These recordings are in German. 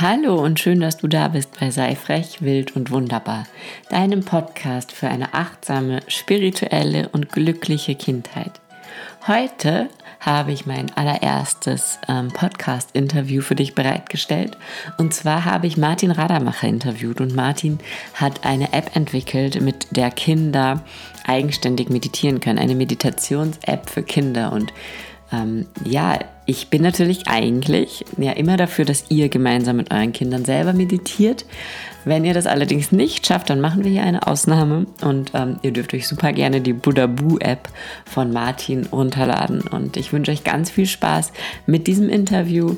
Hallo und schön, dass du da bist bei Sei frech, wild und wunderbar, deinem Podcast für eine achtsame, spirituelle und glückliche Kindheit. Heute habe ich mein allererstes ähm, Podcast-Interview für dich bereitgestellt. Und zwar habe ich Martin Radamacher interviewt und Martin hat eine App entwickelt, mit der Kinder eigenständig meditieren können. Eine Meditations-App für Kinder. Und ähm, ja, ich bin natürlich eigentlich ja immer dafür, dass ihr gemeinsam mit euren Kindern selber meditiert. Wenn ihr das allerdings nicht schafft, dann machen wir hier eine Ausnahme und ähm, ihr dürft euch super gerne die Buddha Boo App von Martin runterladen. Und ich wünsche euch ganz viel Spaß mit diesem Interview.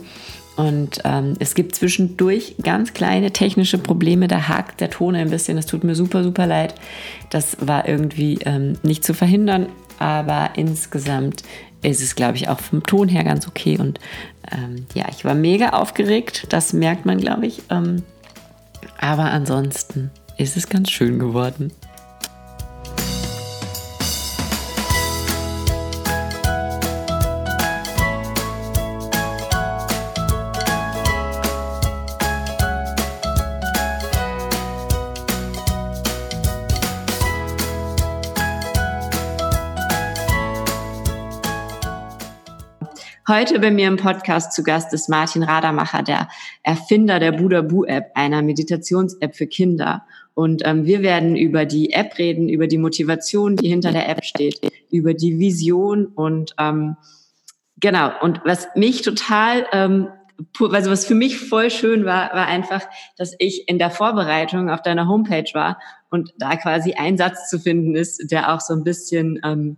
Und ähm, es gibt zwischendurch ganz kleine technische Probleme. Da hakt der Ton ein bisschen. Das tut mir super, super leid. Das war irgendwie ähm, nicht zu verhindern. Aber insgesamt ist es, glaube ich, auch vom Ton her ganz okay. Und ähm, ja, ich war mega aufgeregt, das merkt man, glaube ich. Ähm, aber ansonsten ist es ganz schön geworden. Heute bei mir im Podcast zu Gast ist Martin Radamacher, der Erfinder der Buddha Boo App, einer Meditations-App für Kinder. Und ähm, wir werden über die App reden, über die Motivation, die hinter der App steht, über die Vision und ähm, genau. Und was mich total ähm, also was für mich voll schön war, war einfach, dass ich in der Vorbereitung auf deiner Homepage war und da quasi ein Satz zu finden ist, der auch so ein bisschen ähm,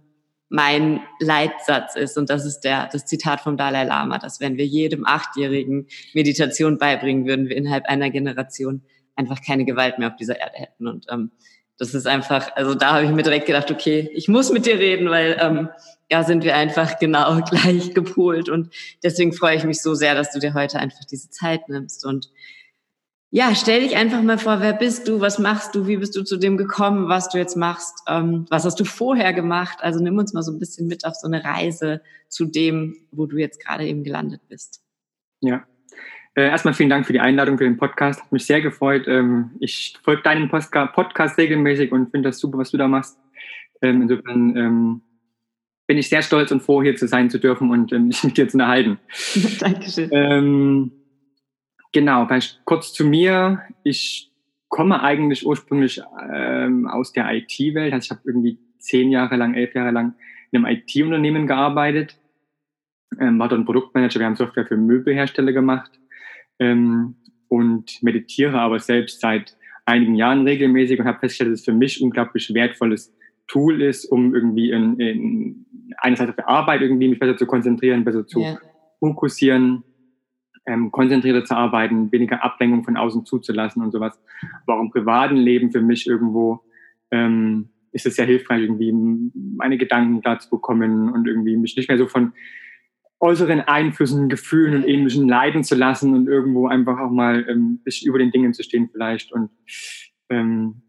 mein Leitsatz ist. Und das ist der, das Zitat vom Dalai Lama, dass wenn wir jedem Achtjährigen Meditation beibringen, würden wir innerhalb einer Generation einfach keine Gewalt mehr auf dieser Erde hätten. Und ähm, das ist einfach, also da habe ich mir direkt gedacht, okay, ich muss mit dir reden, weil ähm, ja sind wir einfach genau gleich gepolt. Und deswegen freue ich mich so sehr, dass du dir heute einfach diese Zeit nimmst. Und ja, stell dich einfach mal vor, wer bist du, was machst du, wie bist du zu dem gekommen, was du jetzt machst, ähm, was hast du vorher gemacht? Also nimm uns mal so ein bisschen mit auf so eine Reise zu dem, wo du jetzt gerade eben gelandet bist. Ja, äh, erstmal vielen Dank für die Einladung für den Podcast. Hat mich sehr gefreut. Ähm, ich folge deinem Podcast regelmäßig und finde das super, was du da machst. Ähm, insofern ähm, bin ich sehr stolz und froh, hier zu sein zu dürfen und ähm, mich mit dir zu unterhalten. Dankeschön. Genau, vielleicht kurz zu mir. Ich komme eigentlich ursprünglich ähm, aus der IT-Welt. Also ich habe irgendwie zehn Jahre lang, elf Jahre lang in einem IT-Unternehmen gearbeitet. Ähm, war dort Produktmanager. Wir haben Software für Möbelhersteller gemacht ähm, und meditiere aber selbst seit einigen Jahren regelmäßig und habe festgestellt, dass es für mich unglaublich wertvolles Tool ist, um irgendwie in, in einerseits auf der Arbeit irgendwie mich besser zu konzentrieren, besser zu yeah. fokussieren ähm, konzentrierter zu arbeiten, weniger Ablenkung von außen zuzulassen und sowas. Aber auch im privaten Leben für mich irgendwo ähm, ist es sehr hilfreich, irgendwie meine Gedanken klar zu bekommen und irgendwie mich nicht mehr so von äußeren Einflüssen, Gefühlen und ähnlichen leiden zu lassen und irgendwo einfach auch mal ähm, bisschen über den Dingen zu stehen vielleicht. Und ähm,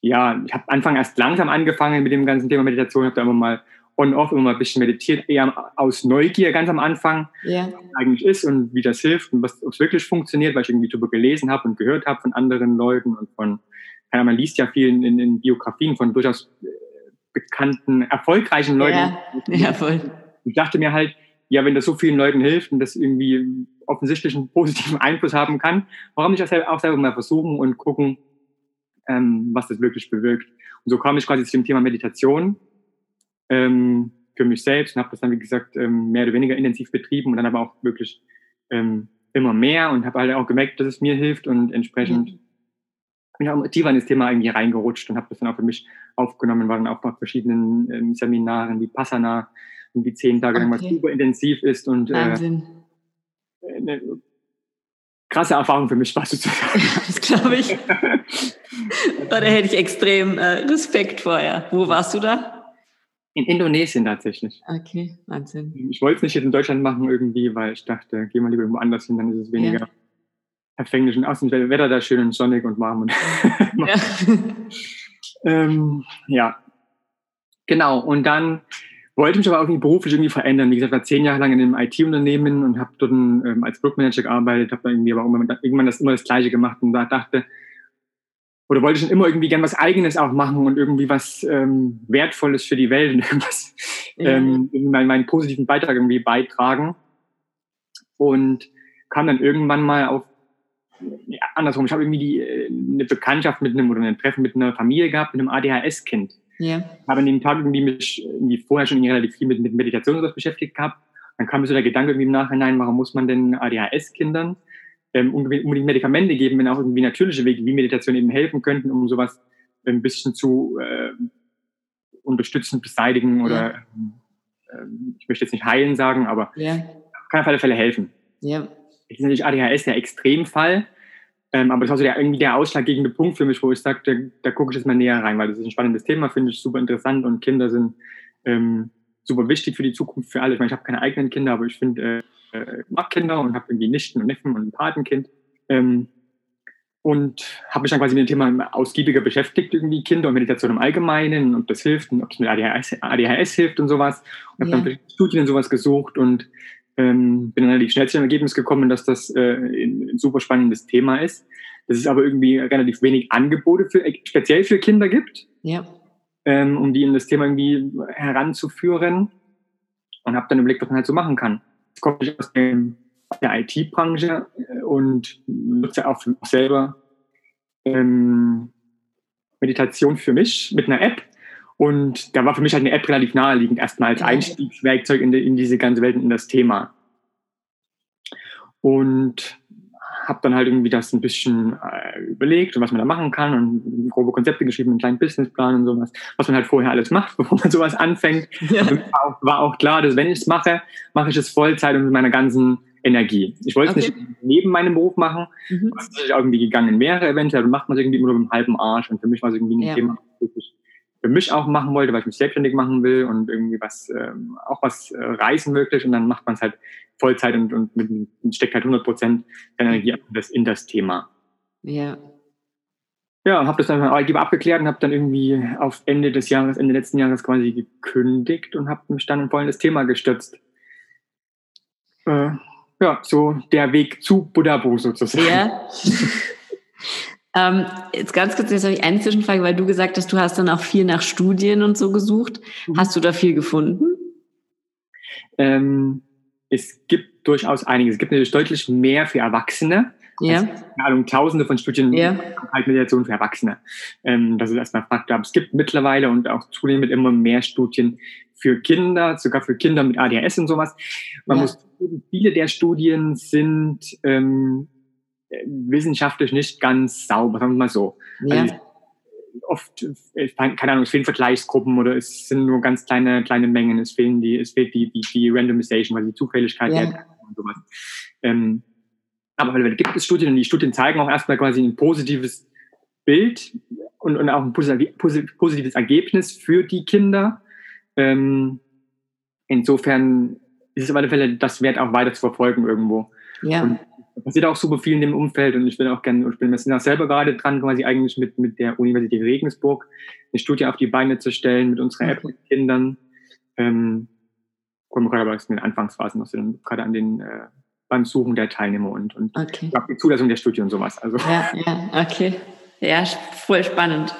ja, ich habe Anfang erst langsam angefangen mit dem ganzen Thema Meditation, habe da immer mal on-off immer mal ein bisschen meditiert, eher aus Neugier ganz am Anfang, yeah. was eigentlich ist und wie das hilft und was es wirklich funktioniert, weil ich irgendwie darüber gelesen habe und gehört habe von anderen Leuten und von, keine man liest ja viel in, in Biografien von durchaus äh, bekannten, erfolgreichen Leuten. Ja, ja, voll. Ich dachte mir halt, ja, wenn das so vielen Leuten hilft und das irgendwie offensichtlich einen positiven Einfluss haben kann, warum nicht auch selber mal versuchen und gucken, ähm, was das wirklich bewirkt. Und so kam ich quasi zu dem Thema Meditation ähm, für mich selbst und habe das dann, wie gesagt, ähm, mehr oder weniger intensiv betrieben und dann aber auch wirklich ähm, immer mehr und habe halt auch gemerkt, dass es mir hilft und entsprechend mhm. bin ich auch tiefer in das Thema irgendwie reingerutscht und habe das dann auch für mich aufgenommen, war dann auch bei verschiedenen ähm, Seminaren wie Passana, irgendwie zehn Tage lang, was super intensiv ist und Wahnsinn. Äh, eine krasse Erfahrung für mich war sozusagen. das glaube ich. da hätte ich extrem äh, Respekt vorher. Wo warst du da? In Indonesien tatsächlich. Okay, Wahnsinn. Ich wollte es nicht jetzt in Deutschland machen irgendwie, weil ich dachte, gehen wir lieber irgendwo anders hin, dann ist es weniger ja. verfänglich. Und außen Wetter da schön und sonnig und warm. Und ja. ähm, ja, genau. Und dann wollte mich aber auch irgendwie beruflich irgendwie verändern. Wie gesagt, war zehn Jahre lang in einem IT-Unternehmen und habe dort ähm, als Produktmanager gearbeitet, habe irgendwie aber irgendwann, irgendwann das immer das Gleiche gemacht und da dachte, oder wollte schon immer irgendwie gern was Eigenes auch machen und irgendwie was ähm, Wertvolles für die Welt und irgendwas, ja. ähm, meinen, meinen positiven Beitrag irgendwie beitragen. Und kam dann irgendwann mal auf, ja, andersrum, ich habe irgendwie die, äh, eine Bekanntschaft mit einem oder ein Treffen mit einer Familie gehabt, mit einem ADHS-Kind. Ja. Habe an dem Tag irgendwie mich irgendwie vorher schon relativ viel mit, mit Meditation und sowas beschäftigt gehabt. Dann kam mir so der Gedanke irgendwie im Nachhinein, warum muss man denn ADHS-Kindern ähm, unbedingt Medikamente geben, wenn auch irgendwie natürliche Wege wie Meditation eben helfen könnten, um sowas ein bisschen zu äh, unterstützen, beseitigen oder ja. äh, ich möchte jetzt nicht heilen sagen, aber ja. auf alle Fälle helfen. Ja. Jetzt ist natürlich ADHS der Extremfall, ähm, aber das war so der, irgendwie der ausschlaggebende Punkt für mich, wo ich sage, da, da gucke ich jetzt mal näher rein, weil das ist ein spannendes Thema, finde ich super interessant und Kinder sind ähm, super wichtig für die Zukunft für alle. Ich meine, ich habe keine eigenen Kinder, aber ich finde, äh, äh, mag Kinder und habe irgendwie Nichten und Neffen und ein Patenkind. Ähm, und habe mich dann quasi mit dem Thema ausgiebiger beschäftigt, irgendwie Kinder und Meditation im Allgemeinen und das hilft und ob es mit ADHS, ADHS hilft und sowas. Und habe ja. dann Studien und sowas gesucht und ähm, bin dann relativ schnell zu dem Ergebnis gekommen, dass das äh, ein, ein super spannendes Thema ist. Dass es aber irgendwie relativ wenig Angebote für, speziell für Kinder gibt, ja. ähm, um die in das Thema irgendwie heranzuführen. Und habe dann überlegt, was man halt so machen kann. Jetzt komme ich aus der IT-Branche äh, und nutze auch selber ähm, Meditation für mich mit einer App und da war für mich halt eine App relativ naheliegend, erstmal als Einstiegswerkzeug in, die, in diese ganze Welt, in das Thema. Und habe dann halt irgendwie das ein bisschen äh, überlegt und was man da machen kann und grobe Konzepte geschrieben, einen kleinen Businessplan und sowas, was man halt vorher alles macht, bevor man sowas anfängt. Ja. War, auch, war, auch, klar, dass wenn ich es mache, mache ich es Vollzeit und mit meiner ganzen Energie. Ich wollte es okay. nicht neben meinem Beruf machen, mhm. was irgendwie gegangen wäre eventuell, dann macht man es irgendwie nur mit einem halben Arsch und für mich war es irgendwie ein ja. Thema, wirklich für mich auch machen wollte, weil ich mich selbstständig machen will und irgendwie was, ähm, auch was äh, reisen möglich und dann macht man es halt Vollzeit und, und mit, steckt halt 100 Prozent Energie in das, in das Thema. Ja. Ja, habe das dann Arbeitgeber abgeklärt und habe dann irgendwie auf Ende des Jahres, Ende letzten Jahres quasi gekündigt und habe mich dann voll in das Thema gestürzt. Äh, ja, so der Weg zu Buddha sozusagen. Ja. Ähm, jetzt ganz kurz, jetzt habe ich eine Zwischenfrage, weil du gesagt hast, du hast dann auch viel nach Studien und so gesucht. Mhm. Hast du da viel gefunden? Ähm, es gibt durchaus einiges. Es gibt natürlich deutlich mehr für Erwachsene. Ja. Also, keine Ahnung, tausende von Studien ja. halt Meditation für Erwachsene. Ähm, das ist erstmal Fakt. Aber es gibt mittlerweile und auch zunehmend immer mehr Studien für Kinder, sogar für Kinder mit ADHS und sowas. Man ja. muss, viele der Studien sind ähm, wissenschaftlich nicht ganz sauber, sagen wir mal so. Ja. Also oft, keine Ahnung, es fehlen Vergleichsgruppen oder es sind nur ganz kleine, kleine Mengen, es fehlen die, es fehlt die, die, die Randomization, also die Zufälligkeit ja. und sowas. Ähm, aber weil gibt es Studien und die Studien zeigen auch erstmal quasi ein positives Bild und, und auch ein positives Ergebnis für die Kinder. Ähm, insofern ist es auf alle Fälle das wert, auch weiter zu verfolgen irgendwo. Ja. Und passiert auch super viel in dem Umfeld und ich bin auch gerne, ich bin wir sind auch selber gerade dran, quasi eigentlich mit, mit der Universität Regensburg eine Studie auf die Beine zu stellen mit unserer App mit Kindern. Ähm, kommen gerade aber in den Anfangsphasen noch sind, gerade an den äh, beim Suchen der Teilnehmer und, und okay. die Zulassung der Studie und sowas. Also. Ja, ja, okay. Ja, voll spannend.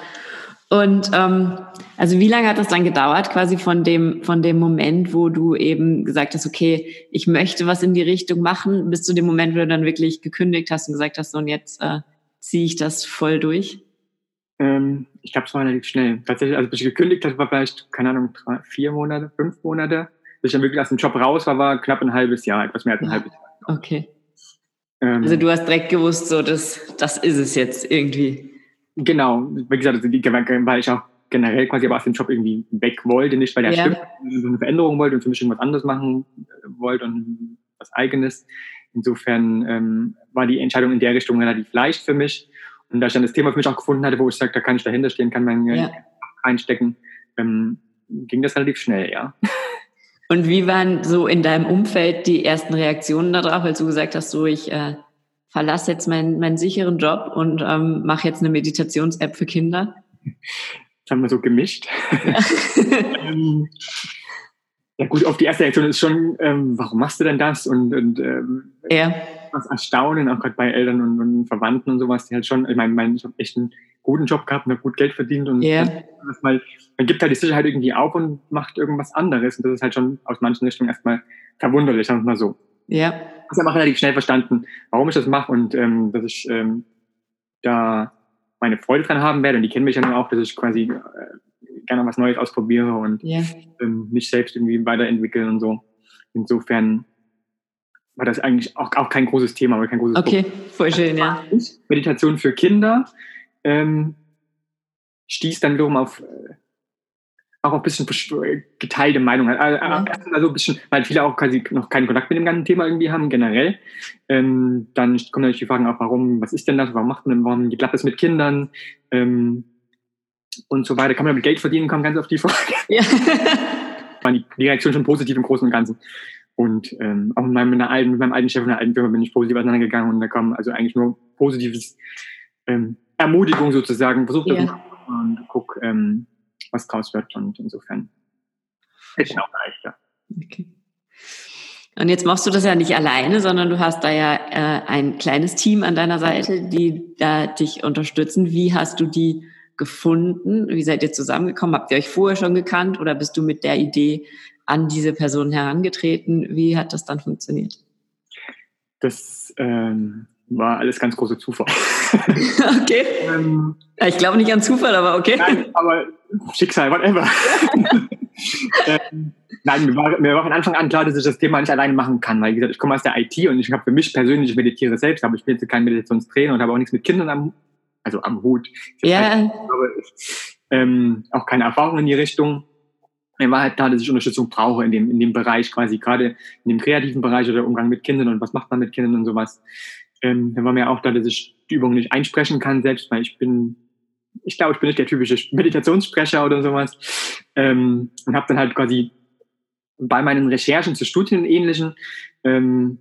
Und ähm, also wie lange hat das dann gedauert, quasi von dem, von dem Moment, wo du eben gesagt hast, okay, ich möchte was in die Richtung machen, bis zu dem Moment, wo du dann wirklich gekündigt hast und gesagt hast, so und jetzt äh, ziehe ich das voll durch? Ähm, ich glaube, es war relativ schnell. Tatsächlich, also bis ich gekündigt habe, war vielleicht, keine Ahnung, drei, vier Monate, fünf Monate. Bis ich dann wirklich aus dem Job raus war, war knapp ein halbes Jahr, etwas mehr als ein ja. halbes Jahr. Okay. Ähm, also du hast direkt gewusst, so das, das ist es jetzt irgendwie. Genau, wie gesagt, also weil ich auch generell quasi aber aus dem Job irgendwie weg wollte, nicht weil der ja. stimmt, so eine Veränderung wollte und für mich irgendwas anderes machen äh, wollte und was eigenes. Insofern ähm, war die Entscheidung in der Richtung relativ leicht für mich. Und da ich dann das Thema für mich auch gefunden hatte, wo ich sage, da kann ich dahinter stehen, kann mein ja. reinstecken, ähm, ging das relativ schnell, ja. Und wie waren so in deinem Umfeld die ersten Reaktionen darauf, als du gesagt hast, so ich äh, verlasse jetzt meinen, meinen sicheren Job und ähm, mache jetzt eine Meditations-App für Kinder? Das haben wir so gemischt. Ja. ähm, Ja gut, auf die erste Reaktion ist schon, ähm, warum machst du denn das? Und, und ähm, ja. was Erstaunen, auch gerade bei Eltern und, und, Verwandten und sowas, die halt schon, ich meine, mein, ich habe echt einen guten Job gehabt und habe gut Geld verdient und ja. mal, man gibt halt die Sicherheit irgendwie auf und macht irgendwas anderes. Und das ist halt schon aus manchen Richtungen erstmal verwunderlich, sagen wir mal so. Ja. Ich habe auch relativ schnell verstanden, warum ich das mache und ähm, dass ich ähm, da meine Freude dran haben werde. Und die kennen mich ja dann auch, dass ich quasi äh, gerne was Neues ausprobiere und ja. ähm, mich selbst irgendwie weiterentwickeln und so. Insofern war das eigentlich auch, auch kein großes Thema, aber kein großes Okay, Problem. voll schön, ja. Meditation für Kinder ähm, stieß dann wiederum auf äh, auch ein bisschen geteilte Meinung. Also, ja. also ein bisschen, weil viele auch quasi noch keinen Kontakt mit dem ganzen Thema irgendwie haben, generell. Ähm, dann kommen natürlich die Fragen auch, warum, was ist denn das, warum macht man, warum klappt das mit Kindern? Ähm, und so weiter. Kann man damit Geld verdienen, kam ganz auf die Frage. Ja. War die, Reaktion schon positiv im Großen und Ganzen. Und ähm, auch mit meinem, mit, alten, mit meinem alten Chef in der alten Firma bin ich positiv auseinandergegangen und da kam also eigentlich nur positives ähm, Ermutigung sozusagen. Versucht das ja. und guck, ähm, was draus wird. Und insofern hätte ich auch leicht, ja. Okay. Und jetzt machst du das ja nicht alleine, sondern du hast da ja äh, ein kleines Team an deiner Seite, die da dich unterstützen. Wie hast du die gefunden? Wie seid ihr zusammengekommen? Habt ihr euch vorher schon gekannt oder bist du mit der Idee an diese Person herangetreten? Wie hat das dann funktioniert? Das ähm, war alles ganz großer Zufall. okay. ähm, ich glaube nicht an Zufall, aber okay. Nein, aber Schicksal, whatever. ähm, nein, mir war, mir war von Anfang an klar, dass ich das Thema nicht alleine machen kann, weil wie gesagt, ich komme aus der IT und ich habe für mich persönlich, ich meditiere selbst, aber ich bin jetzt kein Meditationstrainer und habe auch nichts mit Kindern am also am Hut. Ja. Aber, ähm, auch keine Erfahrung in die Richtung. Mir war halt klar, dass ich Unterstützung brauche in dem, in dem Bereich quasi, gerade in dem kreativen Bereich oder Umgang mit Kindern und was macht man mit Kindern und sowas. Ähm, dann war mir auch da, dass ich die Übung nicht einsprechen kann selbst, weil ich bin, ich glaube, ich bin nicht der typische Meditationssprecher oder sowas. Ähm, und habe dann halt quasi bei meinen Recherchen zu Studien und Ähnlichen ähm,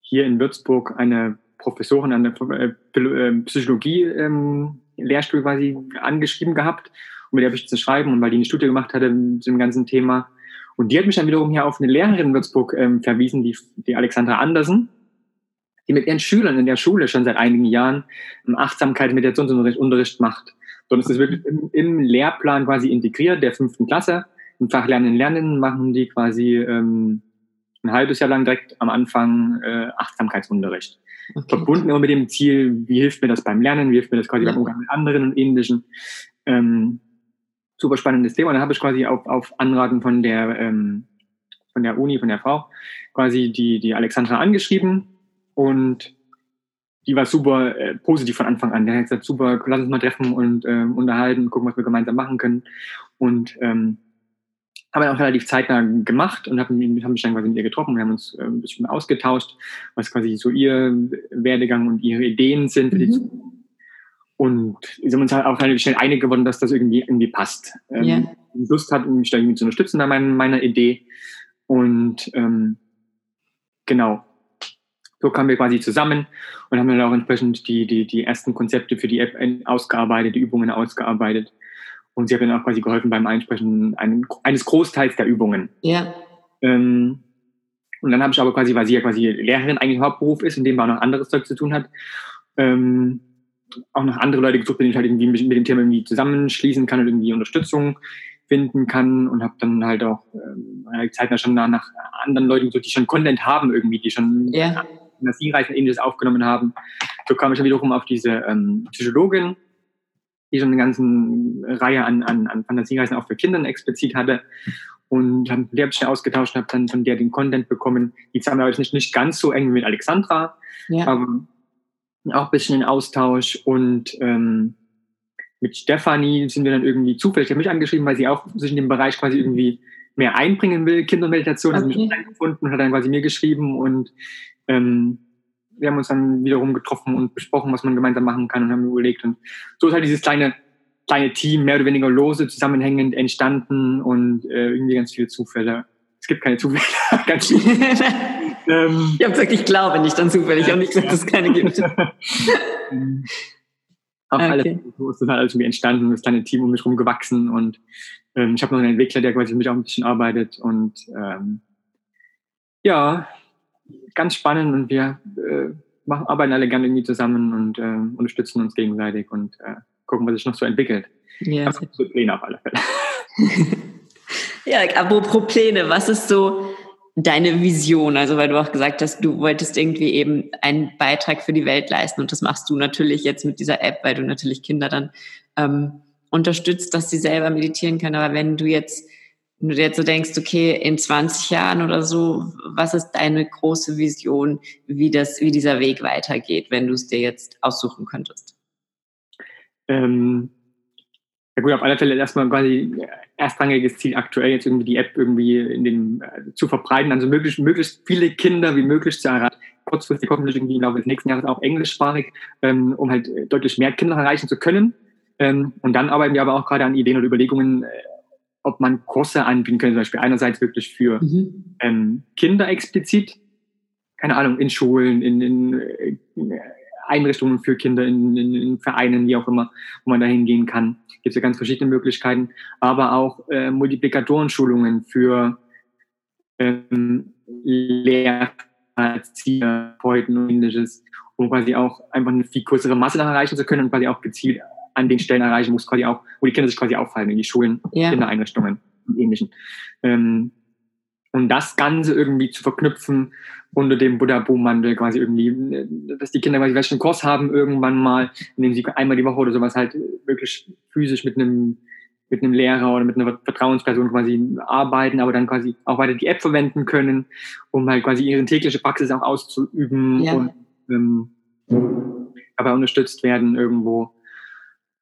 hier in Würzburg eine Professorin an der äh, ähm, Psychologie ähm, Lehrstuhl quasi angeschrieben gehabt und mit der habe ich zu schreiben und weil die eine Studie gemacht hatte zu dem ganzen Thema. Und die hat mich dann wiederum hier auf eine Lehrerin in Würzburg ähm, verwiesen, die, die Alexandra Andersen, die mit ihren Schülern in der Schule schon seit einigen Jahren Achtsamkeit und Meditationsunterricht Unterricht macht. Dort ist das wirklich im, im, Lehrplan quasi integriert, der fünften Klasse. Im Fach Lernen Lernen machen die quasi ähm, ein halbes Jahr lang direkt am Anfang äh, Achtsamkeitsunterricht. Okay. Verbunden immer mit dem Ziel, wie hilft mir das beim Lernen, wie hilft mir das quasi ja. beim Umgang mit anderen und ähnlichen. Ähm, super spannendes Thema. Und dann habe ich quasi auf, auf Anraten von der, ähm, von der Uni, von der Frau, quasi die, die Alexandra angeschrieben und die war super äh, positiv von Anfang an. Der hat gesagt, super, lass uns mal treffen und ähm, unterhalten, gucken, was wir gemeinsam machen können. Und ähm, haben wir auch relativ zeitnah gemacht und haben, haben mich dann quasi mit ihr getroffen und haben uns äh, ein bisschen ausgetauscht, was quasi so ihr Werdegang und ihre Ideen sind. Mhm. Und wir sind uns halt auch relativ schnell einig geworden, dass das irgendwie, irgendwie passt. Ähm, yeah. Lust hat, mich da irgendwie zu unterstützen an meiner, meiner Idee. Und ähm, genau, so kamen wir quasi zusammen und haben dann auch entsprechend die, die, die ersten Konzepte für die App ausgearbeitet, die Übungen ausgearbeitet. Und sie hat mir auch quasi geholfen beim Einsprechen eines Großteils der Übungen. Ja. Ähm, und dann habe ich aber quasi, weil sie ja quasi Lehrerin eigentlich Hauptberuf ist, in dem man auch noch anderes Zeug zu tun hat, ähm, auch noch andere Leute gesucht, mit denen ich halt irgendwie mit, mit dem Thema irgendwie zusammenschließen kann und irgendwie Unterstützung finden kann und habe dann halt auch ähm, zeitnah schon nach, nach anderen Leuten gesucht, die schon Content haben irgendwie, die schon ja. Fantasiereisen ähnliches aufgenommen haben. So kam ich dann wiederum auf diese ähm, Psychologin, die schon eine ganze Reihe an, an, an Fantasiereisen auch für Kinder explizit hatte. Und haben mit der bisschen ausgetauscht und habe dann von der den Content bekommen. Die haben wir nicht, nicht ganz so eng wie mit Alexandra, ja. aber auch ein bisschen in Austausch. Und ähm, mit Stefanie sind wir dann irgendwie zufällig, ich mich angeschrieben, weil sie auch sich in dem Bereich quasi irgendwie mehr einbringen will, Kindermeditation, okay. hat mich eingefunden und hat dann quasi mir geschrieben und ähm, wir haben uns dann wiederum getroffen und besprochen, was man gemeinsam machen kann und haben überlegt. Und so ist halt dieses kleine, kleine Team, mehr oder weniger lose, zusammenhängend entstanden und äh, irgendwie ganz viele Zufälle. Es gibt keine Zufälle, ganz viele. ähm, ich habe gesagt, ich glaube nicht an Zufälle. Ich habe nicht gesagt, dass es keine gibt. Auf okay. alle so ist das halt alles irgendwie entstanden, das kleine Team um mich herum gewachsen und ähm, ich habe noch einen Entwickler, der quasi mit mich auch ein bisschen arbeitet und ähm, ja, ganz spannend und wir äh, machen, arbeiten alle gerne irgendwie zusammen und äh, unterstützen uns gegenseitig und äh, gucken, was sich noch so entwickelt. Ja. So Pläne auf alle Fälle. ja, apropos Pläne, was ist so deine Vision? Also, weil du auch gesagt hast, du wolltest irgendwie eben einen Beitrag für die Welt leisten und das machst du natürlich jetzt mit dieser App, weil du natürlich Kinder dann ähm, unterstützt, dass sie selber meditieren können. Aber wenn du jetzt wenn du dir jetzt so denkst, okay, in 20 Jahren oder so, was ist deine große Vision, wie das, wie dieser Weg weitergeht, wenn du es dir jetzt aussuchen könntest? Ähm, ja gut, auf alle Fälle erstmal quasi erstrangiges Ziel aktuell, jetzt irgendwie die App irgendwie in den, äh, zu verbreiten, also möglichst, möglichst viele Kinder wie möglich zu erreichen. Kurzfristig hoffentlich irgendwie im Laufe des nächsten Jahres auch englischsprachig, ähm, um halt deutlich mehr Kinder erreichen zu können. Ähm, und dann arbeiten wir aber auch gerade an Ideen und Überlegungen, äh, ob man Kurse anbieten könnte, zum Beispiel einerseits wirklich für mhm. ähm, Kinder explizit, keine Ahnung, in Schulen, in, in, äh, Einrichtungen für Kinder, in, in, in, Vereinen, wie auch immer, wo man da hingehen kann. Gibt es ja ganz verschiedene Möglichkeiten, aber auch äh, Multiplikatorenschulungen für ähm, Lehrer, Therapeuten und ähnliches, um quasi auch einfach eine viel größere Masse erreichen zu können und quasi auch gezielt an den Stellen erreichen, wo es quasi auch, wo die Kinder sich quasi auffallen, in die Schulen, ja. Kindereinrichtungen und ähnlichen. Ähm, und das Ganze irgendwie zu verknüpfen unter dem Buddha-Boom-Mandel quasi irgendwie, dass die Kinder quasi vielleicht einen Kurs haben irgendwann mal, in dem sie einmal die Woche oder sowas halt wirklich physisch mit einem mit einem Lehrer oder mit einer Vertrauensperson quasi arbeiten, aber dann quasi auch weiter die App verwenden können, um halt quasi ihre tägliche Praxis auch auszuüben ja. und ähm, dabei unterstützt werden irgendwo.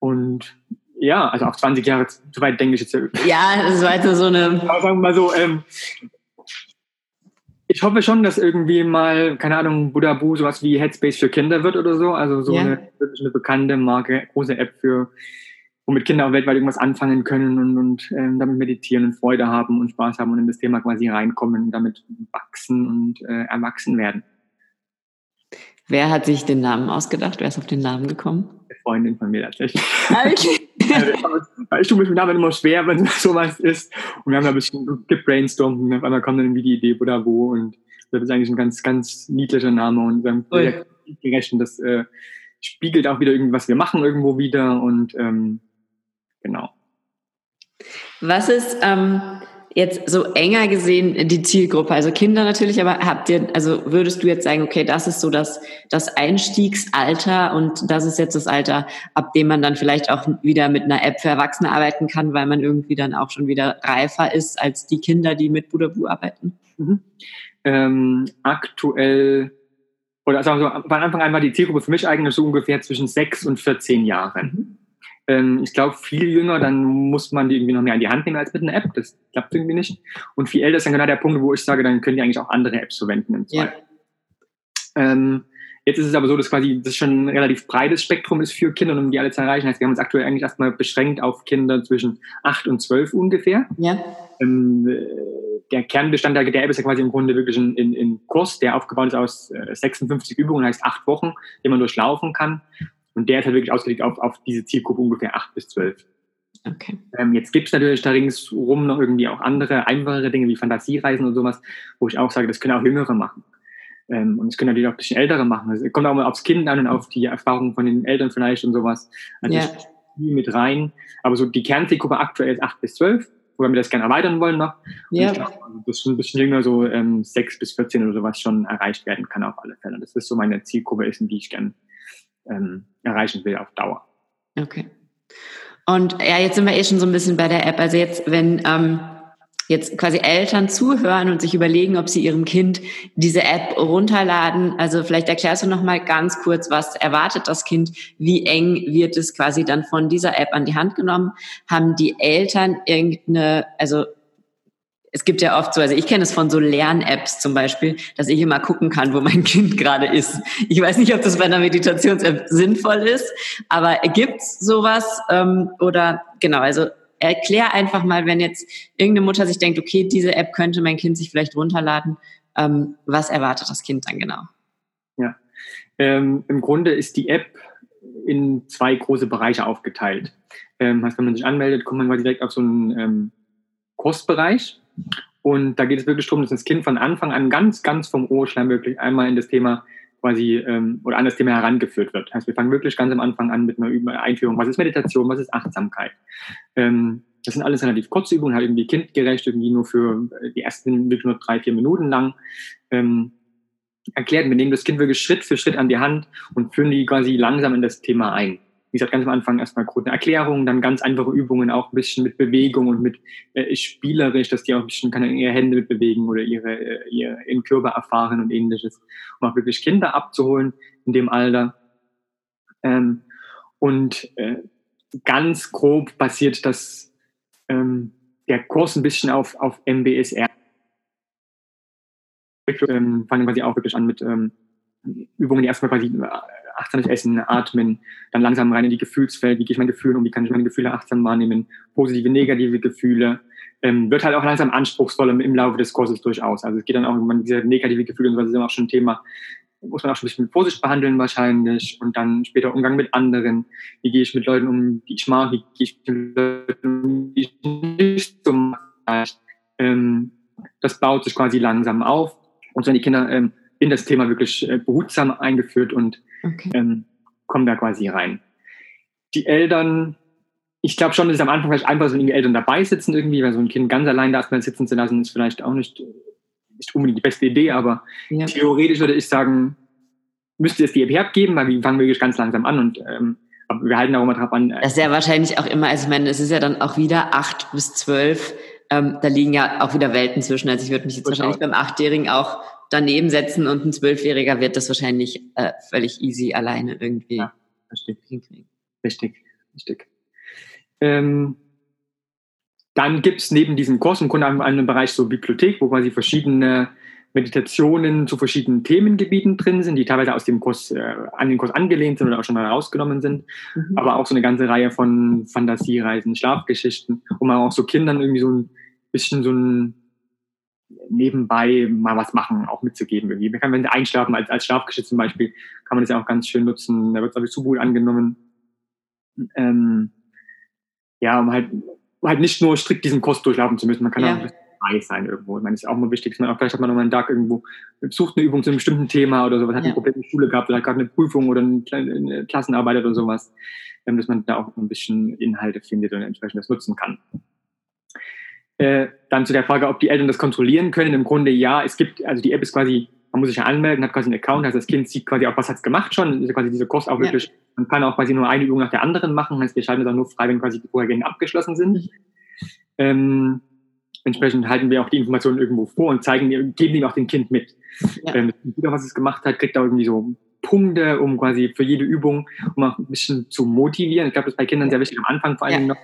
Und ja, also auch 20 Jahre, zu weit denke ich jetzt. Ja, das ist weiter so eine. Aber sagen wir mal so, ähm, ich hoffe schon, dass irgendwie mal, keine Ahnung, Budabu sowas wie Headspace für Kinder wird oder so. Also so ja. eine, eine bekannte Marke, große App für, womit Kinder auch weltweit irgendwas anfangen können und, und ähm, damit meditieren und Freude haben und Spaß haben und in das Thema quasi reinkommen und damit wachsen und äh, erwachsen werden. Wer hat sich den Namen ausgedacht? Wer ist auf den Namen gekommen? Freundin von mir tatsächlich. Okay. ich tue mich mit Namen immer schwer, wenn sowas ist. Und wir haben da ein bisschen gebrainstormt und auf einmal kommt dann irgendwie die Idee, oder wo. Und das ist eigentlich ein ganz, ganz niedlicher Name. Und wir haben direkt gerechnet, das äh, spiegelt auch wieder irgendwas wir machen irgendwo wieder. Und ähm, genau. Was ist, ähm, jetzt so enger gesehen die Zielgruppe, also Kinder natürlich, aber habt ihr, also würdest du jetzt sagen, okay, das ist so das, das Einstiegsalter und das ist jetzt das Alter, ab dem man dann vielleicht auch wieder mit einer App für Erwachsene arbeiten kann, weil man irgendwie dann auch schon wieder reifer ist als die Kinder, die mit Budabu arbeiten? Mhm. Ähm, aktuell, oder sagen wir so, von Anfang an war die Zielgruppe für mich eigentlich so ungefähr zwischen sechs und 14 Jahren. Ähm, ich glaube, viel jünger, dann muss man die irgendwie noch mehr in die Hand nehmen als mit einer App. Das klappt irgendwie nicht. Und viel älter ist dann genau der Punkt, wo ich sage, dann können die eigentlich auch andere Apps verwenden im Zweifel. Ja. Ähm, jetzt ist es aber so, dass quasi das schon ein relativ breites Spektrum ist für Kinder, um die alle zu erreichen. Also wir haben uns aktuell eigentlich erstmal beschränkt auf Kinder zwischen 8 und 12 ungefähr. Ja. Ähm, der Kernbestandteil der App ist ja quasi im Grunde wirklich ein, ein, ein Kurs, der aufgebaut ist aus 56 äh, Übungen, heißt acht Wochen, den man durchlaufen kann. Und der ist halt wirklich ausgelegt auf, auf diese Zielgruppe ungefähr 8 bis 12. Okay. Ähm, jetzt gibt es natürlich da ringsrum noch irgendwie auch andere, einfachere Dinge wie Fantasiereisen und sowas, wo ich auch sage, das können auch Jüngere machen. Ähm, und das können natürlich auch ein bisschen Ältere machen. Es kommt auch mal aufs Kind an und auf die Erfahrungen von den Eltern vielleicht und sowas. Also ja. mit rein. Aber so die Kernzielgruppe aktuell ist 8 bis 12, wobei wir das gerne erweitern wollen noch. Ja. Glaub, also das ist ein bisschen jünger, so ähm, 6 bis 14 oder sowas schon erreicht werden kann auf alle Fälle. Das ist so meine Zielgruppe ist, in die ich gerne ähm, erreichen will auf Dauer. Okay. Und ja, jetzt sind wir eh schon so ein bisschen bei der App. Also jetzt, wenn ähm, jetzt quasi Eltern zuhören und sich überlegen, ob sie ihrem Kind diese App runterladen. Also vielleicht erklärst du noch mal ganz kurz, was erwartet das Kind? Wie eng wird es quasi dann von dieser App an die Hand genommen? Haben die Eltern irgendeine, also es gibt ja oft so, also ich kenne es von so Lern-Apps zum Beispiel, dass ich immer gucken kann, wo mein Kind gerade ist. Ich weiß nicht, ob das bei einer Meditations-App sinnvoll ist, aber gibt's sowas ähm, oder genau, also erklär einfach mal, wenn jetzt irgendeine Mutter sich denkt, okay, diese App könnte mein Kind sich vielleicht runterladen, ähm, was erwartet das Kind dann genau? Ja, ähm, im Grunde ist die App in zwei große Bereiche aufgeteilt. Ähm, heißt, wenn man sich anmeldet, kommt man quasi direkt auf so einen ähm, Kursbereich. Und da geht es wirklich darum, dass das Kind von Anfang an ganz, ganz vom Ohrschleim wirklich einmal in das Thema quasi ähm, oder an das Thema herangeführt wird. Heißt, wir fangen wirklich ganz am Anfang an mit einer Einführung. Was ist Meditation? Was ist Achtsamkeit? Ähm, das sind alles relativ kurze Übungen, halt irgendwie kindgerecht, irgendwie nur für äh, die ersten wirklich nur drei, vier Minuten lang. Ähm, erklärt, wir nehmen das Kind wirklich Schritt für Schritt an die Hand und führen die quasi langsam in das Thema ein. Wie gesagt, ganz am Anfang erstmal kurz eine Erklärung, dann ganz einfache Übungen, auch ein bisschen mit Bewegung und mit äh, spielerisch, dass die auch ein bisschen kann ihre Hände mit bewegen oder ihre, äh, ihr, ihren Körper erfahren und ähnliches, um auch wirklich Kinder abzuholen in dem Alter. Ähm, und äh, ganz grob basiert das ähm, der Kurs ein bisschen auf, auf MBSR. Ähm, fangen quasi auch wirklich an mit ähm, Übungen, die erstmal quasi achtsames Essen, Atmen, dann langsam rein in die Gefühlswelt, wie gehe ich mein Gefühl um, wie kann ich meine Gefühle achtsam wahrnehmen, positive, negative Gefühle. Ähm, wird halt auch langsam anspruchsvoller im, im Laufe des Kurses durchaus. Also es geht dann auch, wenn man diese negative Gefühle und so, das ist auch schon ein Thema, muss man auch schon ein bisschen mit behandeln wahrscheinlich und dann später Umgang mit anderen. Wie gehe ich mit Leuten um, die ich mag, wie gehe ich mit Leuten um, die ich nicht so mag. Ähm, das baut sich quasi langsam auf und werden die Kinder ähm, in das Thema wirklich äh, behutsam eingeführt und okay. ähm, kommen da quasi rein. Die Eltern, ich glaube schon, dass es am Anfang vielleicht einfach so die Eltern dabei sitzen irgendwie, weil so ein Kind ganz allein da erstmal sitzen zu lassen, ist vielleicht auch nicht nicht unbedingt die beste Idee, aber ja. theoretisch würde ich sagen, müsste es die EP geben, weil wir fangen wirklich ganz langsam an und ähm, aber wir halten auch immer drauf an. Äh, das ist ja wahrscheinlich auch immer, also ich meine, es ist ja dann auch wieder acht bis zwölf, ähm, da liegen ja auch wieder Welten zwischen. Also ich würde mich jetzt wahrscheinlich beim Achtjährigen auch daneben setzen und ein Zwölfjähriger wird das wahrscheinlich äh, völlig easy alleine irgendwie ja, hinkriegen. Richtig, richtig. Ähm, dann gibt es neben diesem Kurs im Grunde einen Bereich so Bibliothek, wo quasi verschiedene Meditationen zu verschiedenen Themengebieten drin sind, die teilweise aus dem Kurs, äh, an den Kurs angelehnt sind oder auch schon mal rausgenommen sind. Mhm. Aber auch so eine ganze Reihe von Fantasiereisen, Schlafgeschichten, wo man auch so Kindern irgendwie so ein bisschen so ein nebenbei mal was machen, auch mitzugeben. Irgendwie. Man kann, wenn sie einschlafen, als, als Schlafgeschichte zum Beispiel, kann man das ja auch ganz schön nutzen. Da wird es, glaube ich, so gut angenommen. Ähm, ja, um halt halt nicht nur strikt diesen Kurs durchlaufen zu müssen. Man kann ja. auch ein bisschen frei sein irgendwo. Ich meine, es ist auch mal wichtig, dass man auch vielleicht hat man nochmal einen Tag irgendwo besucht eine Übung zu einem bestimmten Thema oder sowas, hat ja. ein Problem in der Schule gehabt oder hat gerade eine Prüfung oder eine Klassenarbeit oder sowas, ähm, dass man da auch ein bisschen Inhalte findet und entsprechend das nutzen kann. Äh, dann zu der Frage, ob die Eltern das kontrollieren können. Im Grunde ja, es gibt, also die App ist quasi man muss sich ja anmelden, hat quasi einen Account, also das Kind sieht quasi auch, was hat's gemacht schon, ist quasi dieser Kurs auch wirklich, ja. man kann auch quasi nur eine Übung nach der anderen machen, heißt, wir schalten das auch nur frei, wenn quasi die Vorgänge abgeschlossen sind. Mhm. Ähm, entsprechend halten wir auch die Informationen irgendwo vor und zeigen, geben die auch dem Kind mit. Ja. Ähm, wieder, was es gemacht hat, kriegt auch irgendwie so Punkte, um quasi für jede Übung, um auch ein bisschen zu motivieren. Ich glaube, das ist bei Kindern sehr wichtig am Anfang vor allem ja. noch,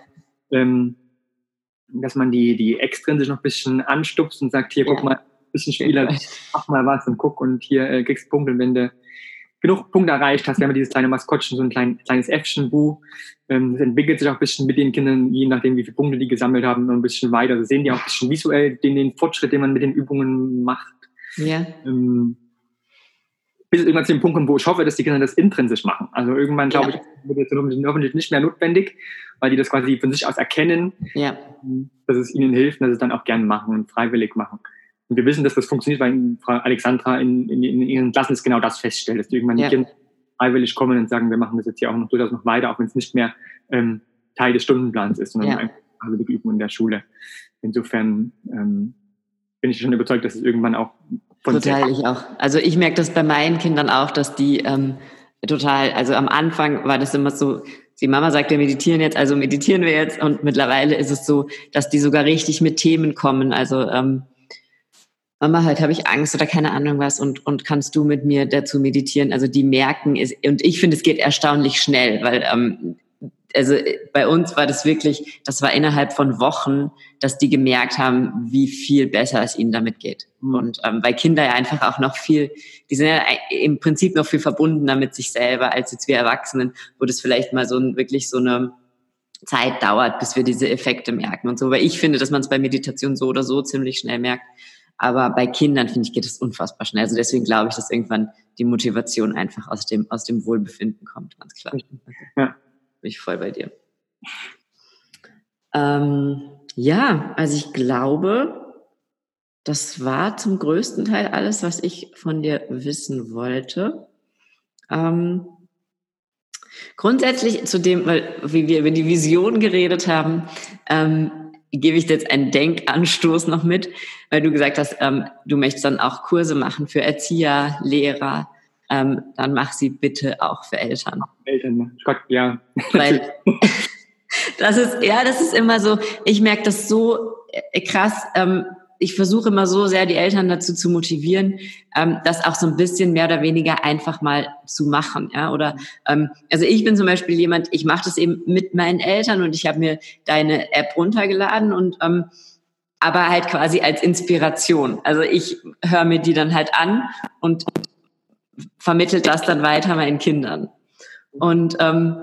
ähm, dass man die, die extrinsisch noch ein bisschen anstupst und sagt, hier, guck mal, bisschen Spieler, mach mal was und guck und hier äh, kriegst Punkte. Und wenn du genug Punkte erreicht hast, wir haben dieses kleine Maskottchen, so ein klein, kleines Äffchen, Bu. Ähm, das entwickelt sich auch ein bisschen mit den Kindern, je nachdem, wie viele Punkte die gesammelt haben, ein bisschen weiter. Also sehen die auch ein bisschen visuell den, den Fortschritt, den man mit den Übungen macht. Ja. Ähm, bis irgendwann zu dem Punkt kommt, wo ich hoffe, dass die Kinder das intrinsisch machen. Also irgendwann, glaube ja. ich, wird jetzt hoffentlich nicht mehr notwendig, weil die das quasi von sich aus erkennen, ja. dass es ihnen hilft und dass sie es dann auch gerne machen und freiwillig machen. Und wir wissen, dass das funktioniert, weil Frau Alexandra in, in, in ihren Klassen ist genau das feststellt, dass die irgendwann ja. die Kinder freiwillig kommen und sagen, wir machen das jetzt hier auch noch durchaus noch weiter, auch wenn es nicht mehr ähm, Teil des Stundenplans ist, sondern ja. einfach die Übung in der Schule. Insofern ähm, bin ich schon überzeugt, dass es irgendwann auch Total, ich auch. Also ich merke das bei meinen Kindern auch, dass die ähm, total, also am Anfang war das immer so, die Mama sagt, wir meditieren jetzt, also meditieren wir jetzt und mittlerweile ist es so, dass die sogar richtig mit Themen kommen. Also ähm, Mama, heute habe ich Angst oder keine Ahnung was und, und kannst du mit mir dazu meditieren? Also die merken, ist, und ich finde, es geht erstaunlich schnell, weil ähm, also bei uns war das wirklich, das war innerhalb von Wochen, dass die gemerkt haben, wie viel besser es ihnen damit geht. Mhm. Und ähm, weil Kinder ja einfach auch noch viel, die sind ja im Prinzip noch viel verbundener mit sich selber als jetzt wir Erwachsenen, wo das vielleicht mal so ein, wirklich so eine Zeit dauert, bis wir diese Effekte merken und so. Weil ich finde, dass man es bei Meditation so oder so ziemlich schnell merkt. Aber bei Kindern, finde ich, geht es unfassbar schnell. Also deswegen glaube ich, dass irgendwann die Motivation einfach aus dem, aus dem Wohlbefinden kommt, ganz klar. Ja. Bin voll bei dir. Ähm, ja, also ich glaube, das war zum größten Teil alles, was ich von dir wissen wollte. Ähm, grundsätzlich zu dem, weil wie wir über die Vision geredet haben, ähm, gebe ich dir jetzt einen Denkanstoß noch mit, weil du gesagt hast, ähm, du möchtest dann auch Kurse machen für Erzieher, Lehrer. Ähm, dann mach sie bitte auch für Eltern. Eltern, ne? Gott, ja. Weil das ist, ja, das ist immer so, ich merke das so äh, krass, ähm, ich versuche immer so sehr, die Eltern dazu zu motivieren, ähm, das auch so ein bisschen mehr oder weniger einfach mal zu machen. Ja? Oder ähm, also ich bin zum Beispiel jemand, ich mache das eben mit meinen Eltern und ich habe mir deine App runtergeladen und ähm, aber halt quasi als Inspiration. Also ich höre mir die dann halt an und vermittelt das dann weiter meinen Kindern. Und ähm,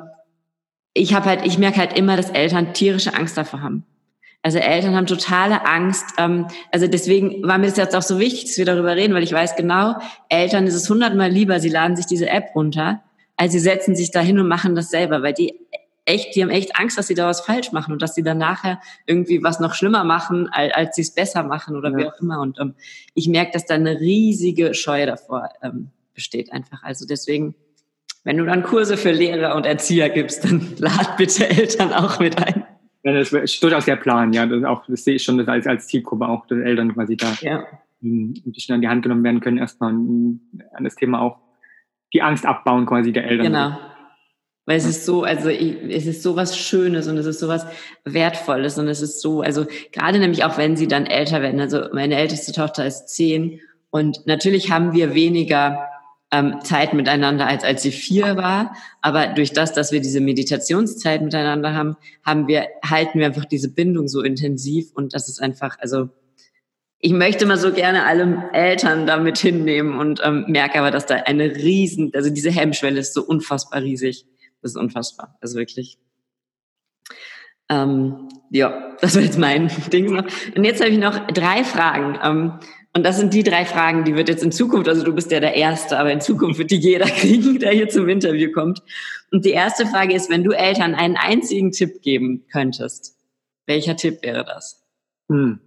ich habe halt, ich merke halt immer, dass Eltern tierische Angst davor haben. Also Eltern haben totale Angst. Ähm, also deswegen war mir das jetzt auch so wichtig, dass wir darüber reden, weil ich weiß genau, Eltern ist es hundertmal lieber, sie laden sich diese App runter, als sie setzen sich da hin und machen das selber, weil die echt, die haben echt Angst, dass sie da was falsch machen und dass sie dann nachher irgendwie was noch schlimmer machen, als, als sie es besser machen oder ja. wie auch immer. Und ähm, ich merke, dass da eine riesige Scheu davor ähm, besteht einfach. Also deswegen, wenn du dann Kurse für Lehrer und Erzieher gibst, dann lad bitte Eltern auch mit ein. Ja, das ist durchaus der Plan, ja. Das, auch, das sehe ich schon das als, als Zielgruppe auch, dass Eltern quasi da ja. ein bisschen an die Hand genommen werden können, erstmal an das Thema auch die Angst abbauen quasi der Eltern. Genau. Weil es ist so, also ich, es ist so was Schönes und es ist so was Wertvolles und es ist so, also gerade nämlich auch wenn sie dann älter werden. Also meine älteste Tochter ist zehn und natürlich haben wir weniger ähm, Zeit miteinander, als als sie vier war. Aber durch das, dass wir diese Meditationszeit miteinander haben, haben wir, halten wir einfach diese Bindung so intensiv und das ist einfach, also ich möchte mal so gerne alle Eltern damit hinnehmen und ähm, merke aber, dass da eine riesen, also diese Hemmschwelle ist so unfassbar riesig. Das ist unfassbar, also wirklich. Ähm, ja, das war jetzt mein Ding. Und jetzt habe ich noch drei Fragen. Ähm, und das sind die drei Fragen, die wird jetzt in Zukunft, also du bist ja der Erste, aber in Zukunft wird die jeder kriegen, der hier zum Interview kommt. Und die erste Frage ist, wenn du Eltern einen einzigen Tipp geben könntest, welcher Tipp wäre das? Hm.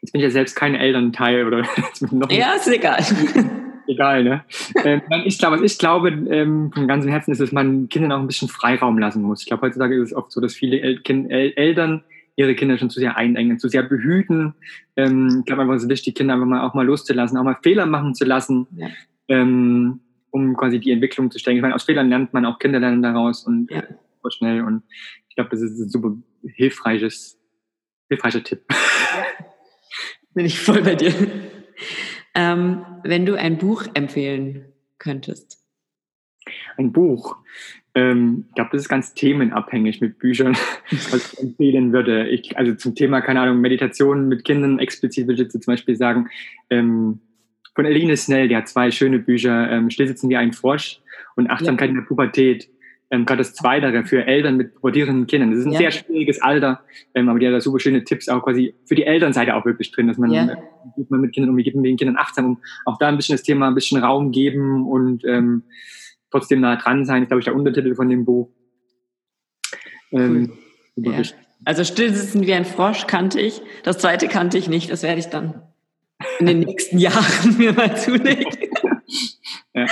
Jetzt bin ich ja selbst kein Elternteil oder noch Ja, ist egal. egal, ne? ähm, ich glaube, ich glaube, ähm, von ganzem Herzen ist es, man Kindern auch ein bisschen Freiraum lassen muss. Ich glaube, heutzutage ist es oft so, dass viele El El Eltern ihre Kinder schon zu sehr einengen, zu sehr behüten. Ähm, ich glaube einfach, es ist wichtig, Kinder einfach mal auch mal loszulassen, auch mal Fehler machen zu lassen, ja. ähm, um quasi die Entwicklung zu stellen. Ich meine, aus Fehlern lernt man auch Kinder lernen daraus und ja. super schnell. Und ich glaube, das ist ein super hilfreiches, hilfreicher Tipp. Ja. Bin ich voll bei dir. Ähm, wenn du ein Buch empfehlen könntest. Ein Buch. Ähm, ich glaube, das ist ganz themenabhängig mit Büchern, was ich empfehlen würde. Ich, also zum Thema, keine Ahnung, Meditation mit Kindern explizit würde ich jetzt zum Beispiel sagen, ähm, von Eline Snell, die hat zwei schöne Bücher, ähm, Still sitzen wie ein Frosch und Achtsamkeit ja. in der Pubertät. Ähm, gerade das Zweitere für Eltern mit pubertierenden Kindern. Das ist ein ja. sehr schwieriges Alter, ähm, aber die hat da super schöne Tipps auch quasi für die Elternseite auch wirklich drin, dass man, ja. äh, man mit Kindern umgeht, geht mit den Kindern achtsam um, auch da ein bisschen das Thema ein bisschen Raum geben und ähm, trotzdem nah dran sein, ist, glaube ich, der Untertitel von dem Buch. Ähm, cool. ja. Also still sitzen wie ein Frosch kannte ich. Das zweite kannte ich nicht. Das werde ich dann in den nächsten Jahren mir mal zulegen. ja.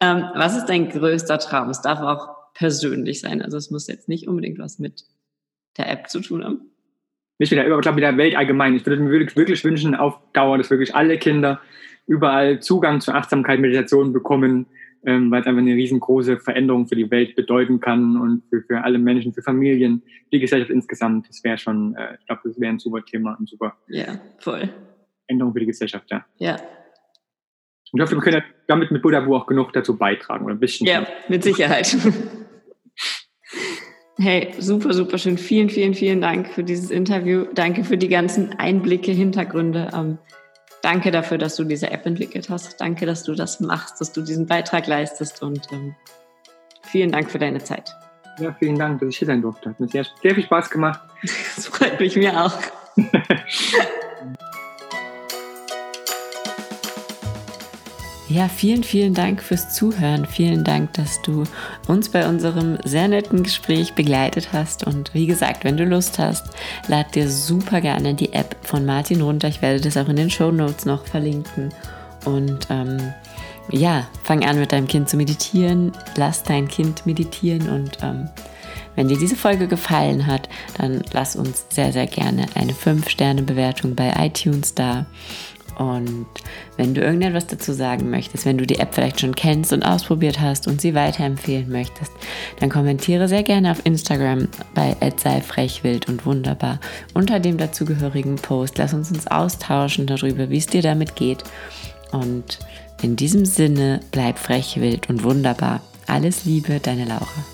ähm, was ist dein größter Traum? Es darf auch persönlich sein. Also es muss jetzt nicht unbedingt was mit der App zu tun haben. Nicht mit der, ich glaube mit der Welt allgemein. Ich würde mir wirklich, wirklich wünschen, auf Dauer, dass wirklich alle Kinder überall Zugang zur Achtsamkeit, Meditation bekommen, ähm, weil es einfach eine riesengroße Veränderung für die Welt bedeuten kann und für, für alle Menschen, für Familien, die Gesellschaft insgesamt. Das wäre schon, äh, ich glaube, das wäre ein super Thema, ein super ja, voll. Änderung für die Gesellschaft, ja. Ja. Und ich hoffe, wir können damit mit Buddha auch genug dazu beitragen oder ein bisschen. Ja, mit Sicherheit. Hey, super, super schön. Vielen, vielen, vielen Dank für dieses Interview. Danke für die ganzen Einblicke, Hintergründe. Danke dafür, dass du diese App entwickelt hast. Danke, dass du das machst, dass du diesen Beitrag leistest und ähm, vielen Dank für deine Zeit. Ja, vielen Dank, dass ich hier sein durfte. Hat mir sehr, sehr viel Spaß gemacht. das freut mich mir auch. ja, vielen, vielen Dank fürs Zuhören. Vielen Dank, dass du uns bei unserem sehr netten Gespräch begleitet hast. Und wie gesagt, wenn du Lust hast, lad dir super gerne die App von Martin runter. Ich werde das auch in den Show Notes noch verlinken. Und ähm, ja, fang an mit deinem Kind zu meditieren. Lass dein Kind meditieren. Und ähm, wenn dir diese Folge gefallen hat, dann lass uns sehr, sehr gerne eine 5-Sterne-Bewertung bei iTunes da. Und wenn du irgendetwas dazu sagen möchtest, wenn du die App vielleicht schon kennst und ausprobiert hast und sie weiterempfehlen möchtest, dann kommentiere sehr gerne auf Instagram bei sei frech, wild und wunderbar unter dem dazugehörigen Post. Lass uns uns austauschen darüber, wie es dir damit geht. Und in diesem Sinne, bleib frech, wild und wunderbar. Alles Liebe, deine Laura.